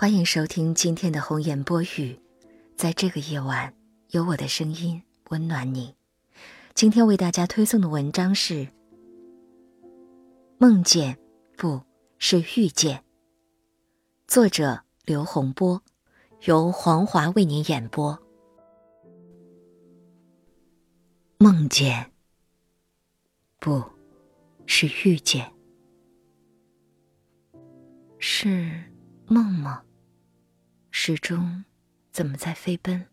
欢迎收听今天的红颜播语，在这个夜晚，有我的声音温暖你。今天为大家推送的文章是《梦见》，不是遇见。作者刘洪波，由黄华为您演播。梦见，不是遇见，是梦吗？时钟怎么在飞奔，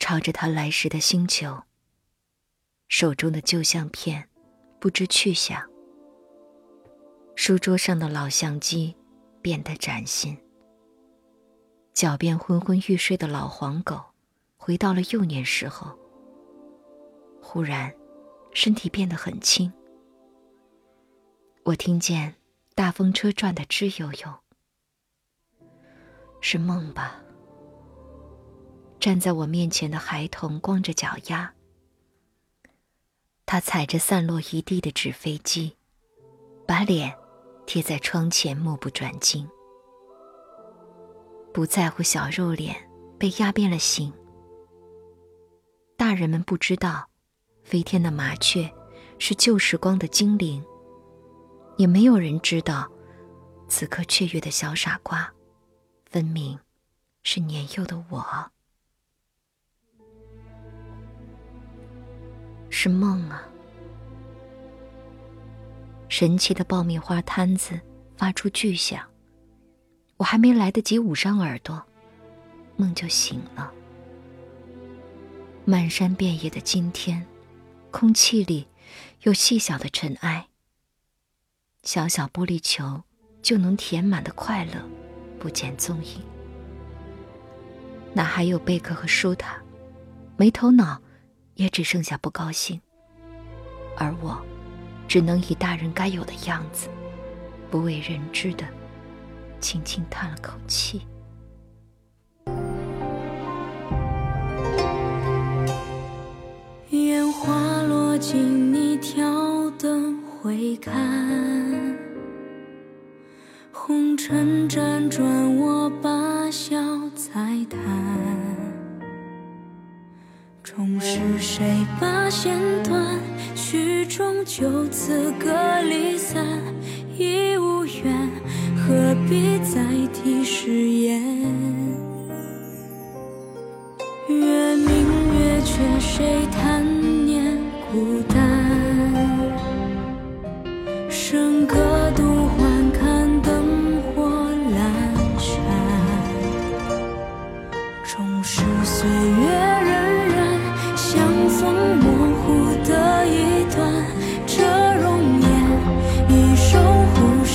朝着他来时的星球？手中的旧相片不知去向，书桌上的老相机变得崭新。脚边昏昏欲睡的老黄狗，回到了幼年时候。忽然，身体变得很轻。我听见大风车转得吱悠悠。是梦吧？站在我面前的孩童光着脚丫，他踩着散落一地的纸飞机，把脸贴在窗前，目不转睛，不在乎小肉脸被压变了形。大人们不知道，飞天的麻雀是旧时光的精灵，也没有人知道，此刻雀跃的小傻瓜。分明是年幼的我，是梦啊！神奇的爆米花摊子发出巨响，我还没来得及捂上耳朵，梦就醒了。漫山遍野的今天，空气里有细小的尘埃，小小玻璃球就能填满的快乐。不见踪影，哪还有贝壳和舒塔？没头脑，也只剩下不高兴。而我，只能以大人该有的样子，不为人知的，轻轻叹了口气。烟花落尽，你挑灯回看。红尘辗转，我把笑再谈。终是谁把弦断？曲终就此各离散，已无缘，何必再提誓言？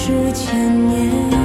是千年。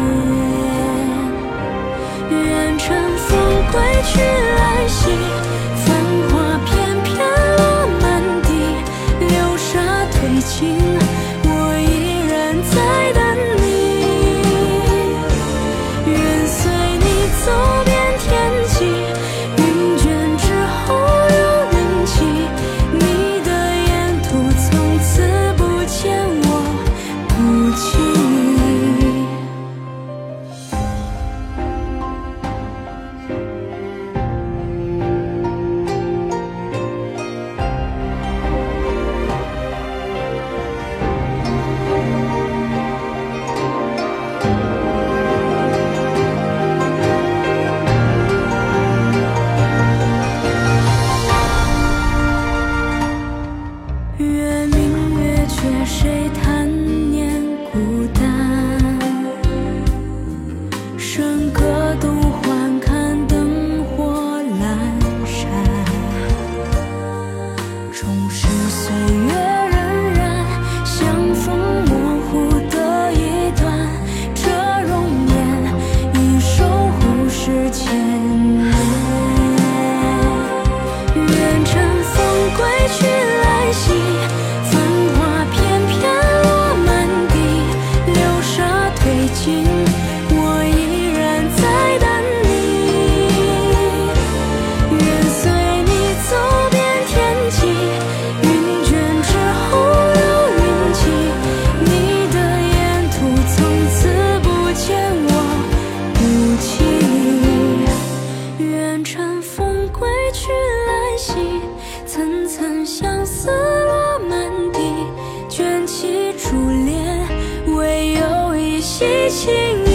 洗清